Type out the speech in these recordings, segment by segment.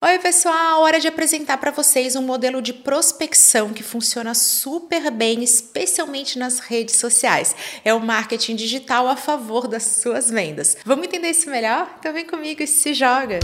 Oi, pessoal! Hora de apresentar para vocês um modelo de prospecção que funciona super bem, especialmente nas redes sociais. É o marketing digital a favor das suas vendas. Vamos entender isso melhor? Então vem comigo e se joga!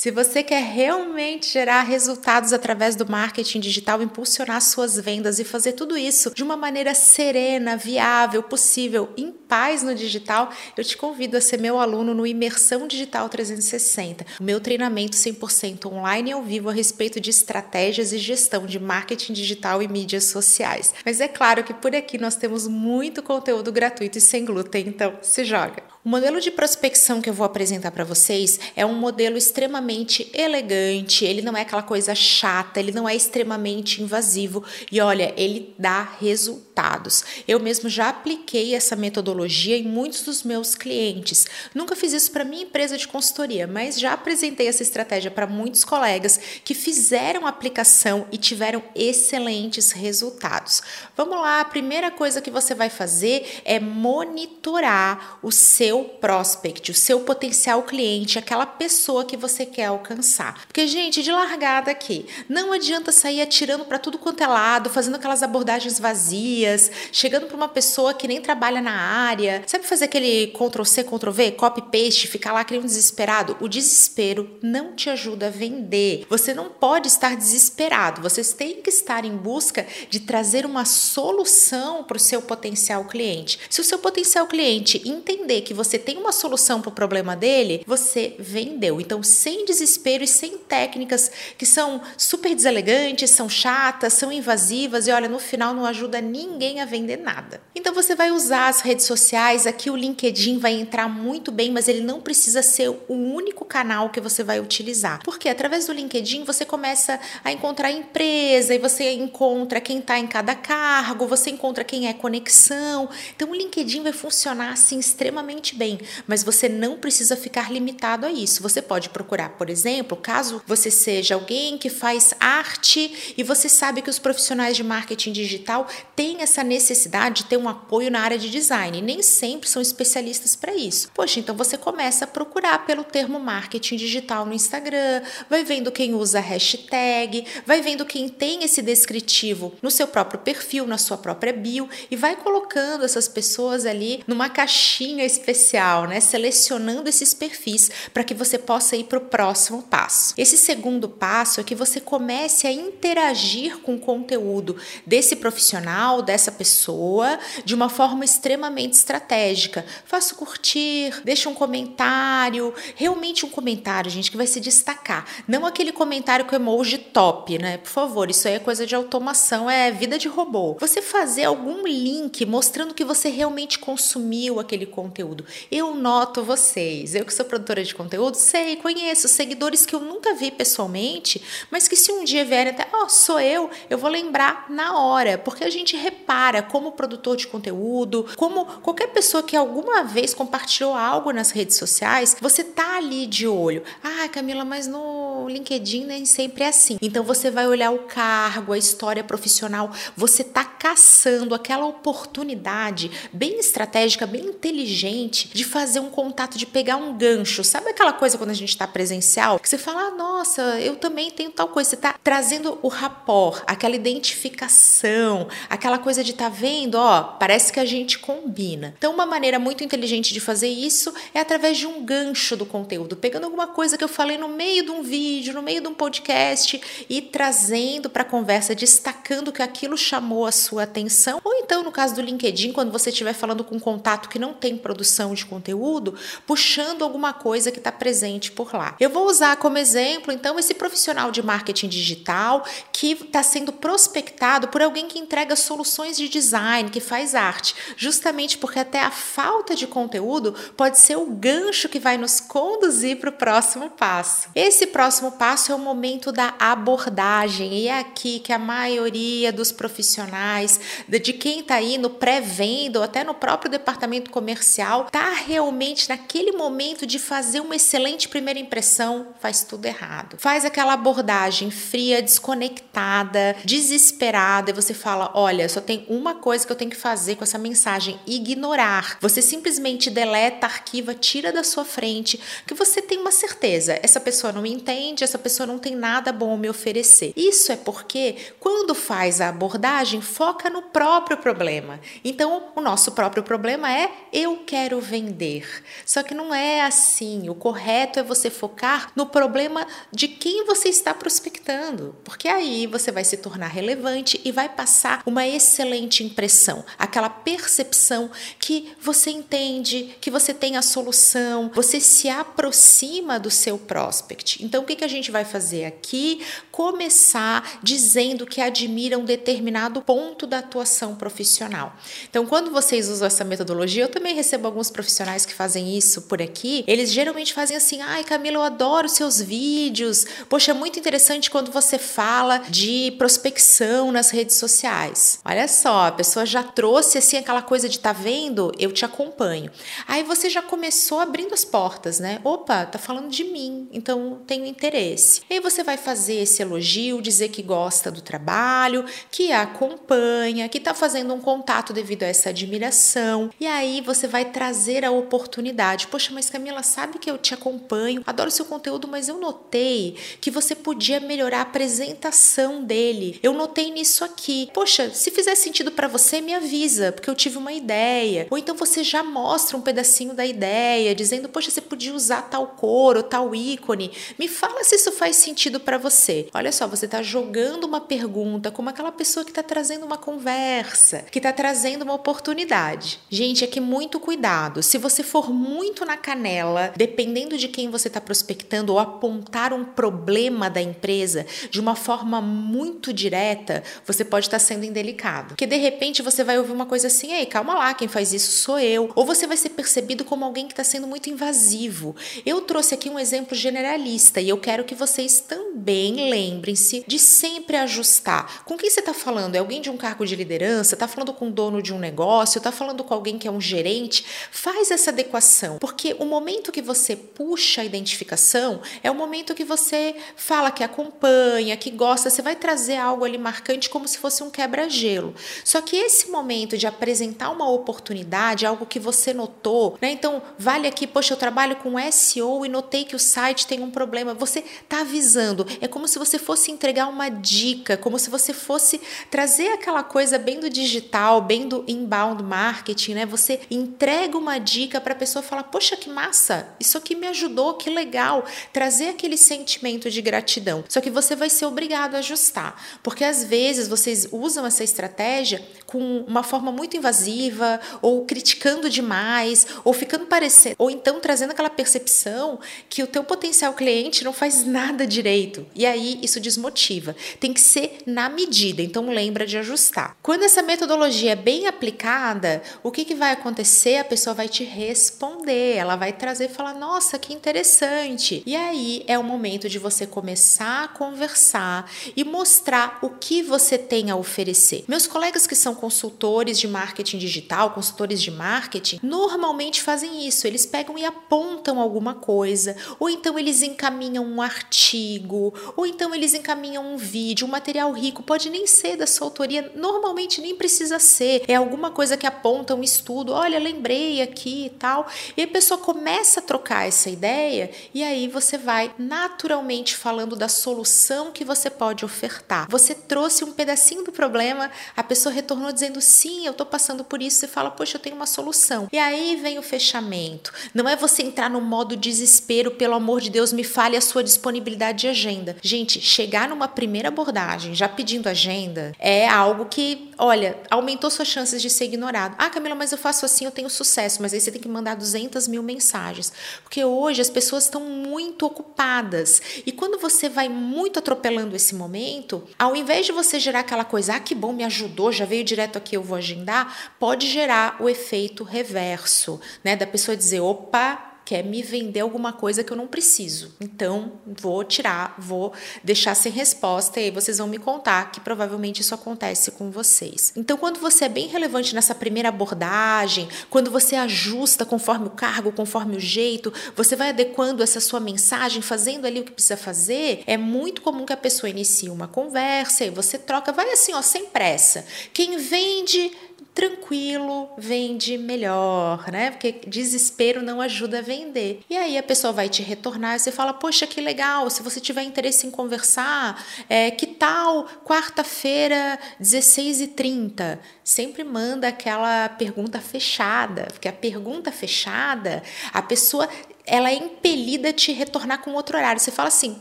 Se você quer realmente gerar resultados através do marketing digital, impulsionar suas vendas e fazer tudo isso de uma maneira serena, viável, possível, em paz no digital, eu te convido a ser meu aluno no Imersão Digital 360, o meu treinamento 100% online e ao vivo a respeito de estratégias e gestão de marketing digital e mídias sociais. Mas é claro que por aqui nós temos muito conteúdo gratuito e sem glúten, então se joga. O modelo de prospecção que eu vou apresentar para vocês é um modelo extremamente elegante, ele não é aquela coisa chata, ele não é extremamente invasivo e olha, ele dá resultados. Eu mesmo já apliquei essa metodologia em muitos dos meus clientes. Nunca fiz isso para minha empresa de consultoria, mas já apresentei essa estratégia para muitos colegas que fizeram aplicação e tiveram excelentes resultados. Vamos lá, a primeira coisa que você vai fazer é monitorar o seu seu prospect, o seu potencial cliente, aquela pessoa que você quer alcançar. Porque, gente, de largada aqui, não adianta sair atirando para tudo quanto é lado, fazendo aquelas abordagens vazias, chegando para uma pessoa que nem trabalha na área. Sabe fazer aquele Ctrl C, Ctrl V, copy paste, ficar lá criando desesperado? O desespero não te ajuda a vender. Você não pode estar desesperado. Vocês têm que estar em busca de trazer uma solução para o seu potencial cliente. Se o seu potencial cliente entender que você tem uma solução para o problema dele, você vendeu. Então, sem desespero e sem técnicas que são super deselegantes, são chatas, são invasivas e olha, no final não ajuda ninguém a vender nada. Então, você vai usar as redes sociais, aqui o LinkedIn vai entrar muito bem, mas ele não precisa ser o único canal que você vai utilizar. Porque através do LinkedIn você começa a encontrar empresa e você encontra quem está em cada cargo, você encontra quem é conexão. Então, o LinkedIn vai funcionar assim extremamente bem, mas você não precisa ficar limitado a isso. Você pode procurar, por exemplo, caso você seja alguém que faz arte e você sabe que os profissionais de marketing digital têm essa necessidade de ter um apoio na área de design, nem sempre são especialistas para isso. Poxa, então você começa a procurar pelo termo marketing digital no Instagram, vai vendo quem usa hashtag, vai vendo quem tem esse descritivo no seu próprio perfil, na sua própria bio e vai colocando essas pessoas ali numa caixinha específica especial, né? Selecionando esses perfis para que você possa ir para o próximo passo. Esse segundo passo é que você comece a interagir com o conteúdo desse profissional, dessa pessoa, de uma forma extremamente estratégica. Faça curtir, deixe um comentário, realmente um comentário, gente, que vai se destacar. Não aquele comentário com emoji top, né? Por favor, isso aí é coisa de automação, é vida de robô. Você fazer algum link mostrando que você realmente consumiu aquele conteúdo. Eu noto vocês. Eu que sou produtora de conteúdo, sei, conheço seguidores que eu nunca vi pessoalmente, mas que se um dia vierem até, ó, oh, sou eu, eu vou lembrar na hora, porque a gente repara como produtor de conteúdo, como qualquer pessoa que alguma vez compartilhou algo nas redes sociais, você tá ali de olho. Ah, Camila, mas no LinkedIn nem sempre é assim. Então você vai olhar o cargo, a história profissional, você tá caçando aquela oportunidade bem estratégica, bem inteligente de fazer um contato, de pegar um gancho. Sabe aquela coisa quando a gente está presencial? Que você fala, ah, nossa, eu também tenho tal coisa. Você está trazendo o rapport, aquela identificação, aquela coisa de tá vendo, ó, parece que a gente combina. Então, uma maneira muito inteligente de fazer isso é através de um gancho do conteúdo, pegando alguma coisa que eu falei no meio de um vídeo, no meio de um podcast e trazendo para a conversa, destacando que aquilo chamou a sua atenção. Ou então, no caso do LinkedIn, quando você estiver falando com um contato que não tem produção de conteúdo, puxando alguma coisa que está presente por lá. Eu vou usar como exemplo, então, esse profissional de marketing digital que está sendo prospectado por alguém que entrega soluções de design, que faz arte, justamente porque até a falta de conteúdo pode ser o gancho que vai nos conduzir para o próximo passo. Esse próximo próximo passo é o momento da abordagem. E é aqui que a maioria dos profissionais, de quem está aí no pré-venda ou até no próprio departamento comercial, está realmente naquele momento de fazer uma excelente primeira impressão, faz tudo errado. Faz aquela abordagem fria, desconectada, desesperada, e você fala: olha, só tem uma coisa que eu tenho que fazer com essa mensagem: ignorar. Você simplesmente deleta, arquiva, tira da sua frente, que você tem uma certeza, essa pessoa não me entende, essa pessoa não tem nada bom a me oferecer. Isso é porque quando faz a abordagem, foca no próprio problema. Então, o nosso próprio problema é eu quero vender. Só que não é assim. O correto é você focar no problema de quem você está prospectando, porque aí você vai se tornar relevante e vai passar uma excelente impressão, aquela percepção que você entende, que você tem a solução, você se aproxima do seu prospect. Então, o que, que a gente vai fazer aqui? Começar dizendo que admira um determinado ponto da atuação profissional. Então, quando vocês usam essa metodologia, eu também recebo alguns profissionais que fazem isso por aqui. Eles geralmente fazem assim: ai, Camila, eu adoro seus vídeos. Poxa, é muito interessante quando você fala de prospecção nas redes sociais. Olha só, a pessoa já trouxe assim aquela coisa de tá vendo, eu te acompanho. Aí você já começou abrindo as portas, né? Opa, tá falando de mim, então tenho interesse. E aí você vai fazer esse elogio, dizer que gosta do trabalho, que acompanha, que tá fazendo um contato devido a essa admiração. E aí você vai trazer a oportunidade. Poxa, mas Camila, sabe que eu te acompanho, adoro seu conteúdo, mas eu notei que você podia melhorar a apresentação dele. Eu notei nisso aqui. Poxa, se fizer sentido para você, me avisa, porque eu tive uma ideia. Ou então você já mostra um pedacinho da ideia, dizendo, poxa, você podia usar tal cor ou tal ícone. Me fala se isso faz sentido para você. Olha só, você está jogando uma pergunta como aquela pessoa que está trazendo uma conversa, que está trazendo uma oportunidade. Gente, aqui muito cuidado. Se você for muito na canela, dependendo de quem você está prospectando ou apontar um problema da empresa de uma forma muito direta, você pode estar tá sendo indelicado. Porque de repente você vai ouvir uma coisa assim: ei, calma lá, quem faz isso sou eu. Ou você vai ser percebido como alguém que está sendo muito invasivo. Eu trouxe aqui um exemplo generalista e eu quero que vocês também lembrem-se de sempre ajustar. Com quem você está falando? É alguém de um cargo de liderança? Está falando com o dono de um negócio? Está falando com alguém que é um gerente? Faz essa adequação, porque o momento que você puxa a identificação é o momento que você fala que acompanha, que gosta, você vai trazer algo ali marcante como se fosse um quebra-gelo. Só que esse momento de apresentar uma oportunidade, algo que você notou, né? Então, vale aqui, poxa, eu trabalho com SEO e notei que o site tem um problema. Você está avisando. É como se você fosse entregar uma dica, como se você fosse trazer aquela coisa bem do digital, bem do inbound marketing, né? Você entrega uma dica para a pessoa falar: "Poxa, que massa! Isso aqui me ajudou, que legal". Trazer aquele sentimento de gratidão. Só que você vai ser obrigado a ajustar, porque às vezes vocês usam essa estratégia com uma forma muito invasiva ou criticando demais ou ficando parecendo ou então trazendo aquela percepção que o teu potencial cliente não faz nada direito. E aí isso desmotiva. Tem que ser na medida, então lembra de ajustar. Quando essa metodologia é bem aplicada, o que, que vai acontecer? A pessoa vai te responder, ela vai trazer e falar: Nossa, que interessante. E aí é o momento de você começar a conversar e mostrar o que você tem a oferecer. Meus colegas que são consultores de marketing digital, consultores de marketing, normalmente fazem isso. Eles pegam e apontam alguma coisa, ou então eles encaminham um artigo, ou então eles encaminham um vídeo, um material rico, pode nem ser da sua autoria, normalmente nem precisa ser, é alguma coisa que aponta um estudo, olha, lembrei aqui e tal, e a pessoa começa a trocar essa ideia, e aí você vai naturalmente falando da solução que você pode ofertar. Você trouxe um pedacinho do problema, a pessoa retornou dizendo sim, eu tô passando por isso, você fala, poxa, eu tenho uma solução. E aí vem o fechamento. Não é você entrar no modo desespero, pelo amor de Deus, me fale a sua disponibilidade de agenda. Gente, chegar numa primeira abordagem já pedindo agenda é algo que, olha, aumentou suas chances de ser ignorado. Ah, Camila, mas eu faço assim, eu tenho sucesso, mas aí você tem que mandar 200 mil mensagens. Porque hoje as pessoas estão muito ocupadas. E quando você vai muito atropelando esse momento, ao invés de você gerar aquela coisa, ah, que bom, me ajudou, já veio direto aqui, eu vou agendar, pode gerar o efeito reverso, né? Da pessoa dizer, opa, quer me vender alguma coisa que eu não preciso. Então, vou tirar, vou deixar sem resposta e aí vocês vão me contar que provavelmente isso acontece com vocês. Então, quando você é bem relevante nessa primeira abordagem, quando você ajusta conforme o cargo, conforme o jeito, você vai adequando essa sua mensagem, fazendo ali o que precisa fazer, é muito comum que a pessoa inicie uma conversa e você troca, vai assim, ó, sem pressa. Quem vende tranquilo vende melhor, né? Porque desespero não ajuda a vender. E aí a pessoa vai te retornar e você fala: Poxa, que legal, se você tiver interesse em conversar, é, que tal quarta-feira, 16h30? Sempre manda aquela pergunta fechada, porque a pergunta fechada, a pessoa ela é impelida a te retornar com outro horário. Você fala assim: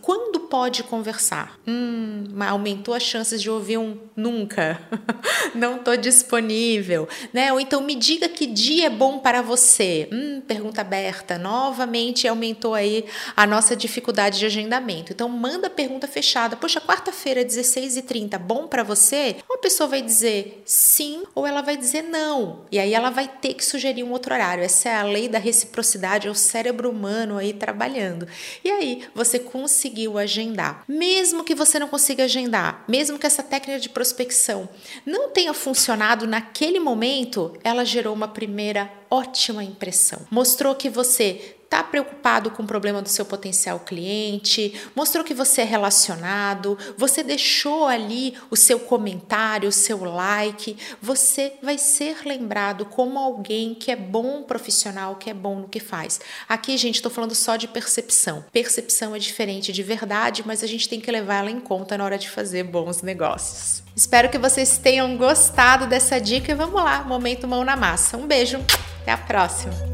quando pode conversar? Hum, aumentou as chances de ouvir um nunca, não estou disponível, né? Ou então me diga que dia é bom para você. Hum, pergunta aberta. Novamente aumentou aí a nossa dificuldade de agendamento. Então manda pergunta fechada. Poxa, quarta-feira, 16h30, bom para você? Uma pessoa vai dizer sim ou ela vai dizer não. E aí ela vai ter que sugerir um outro horário. Essa é a lei da reciprocidade, é o cérebro humano aí trabalhando. E aí você conseguiu agendar. Mesmo que você não consiga agendar, mesmo que essa técnica de prospecção não tenha funcionado naquele momento, ela gerou uma primeira ótima impressão. Mostrou que você está preocupado com o problema do seu potencial cliente, mostrou que você é relacionado, você deixou ali o seu comentário, o seu like, você vai ser lembrado como alguém que é bom profissional, que é bom no que faz. Aqui, gente, estou falando só de percepção. Percepção é diferente de verdade, mas a gente tem que levar ela em conta na hora de fazer bons negócios. Espero que vocês tenham gostado dessa dica e vamos lá, momento mão na massa. Um beijo, até a próxima!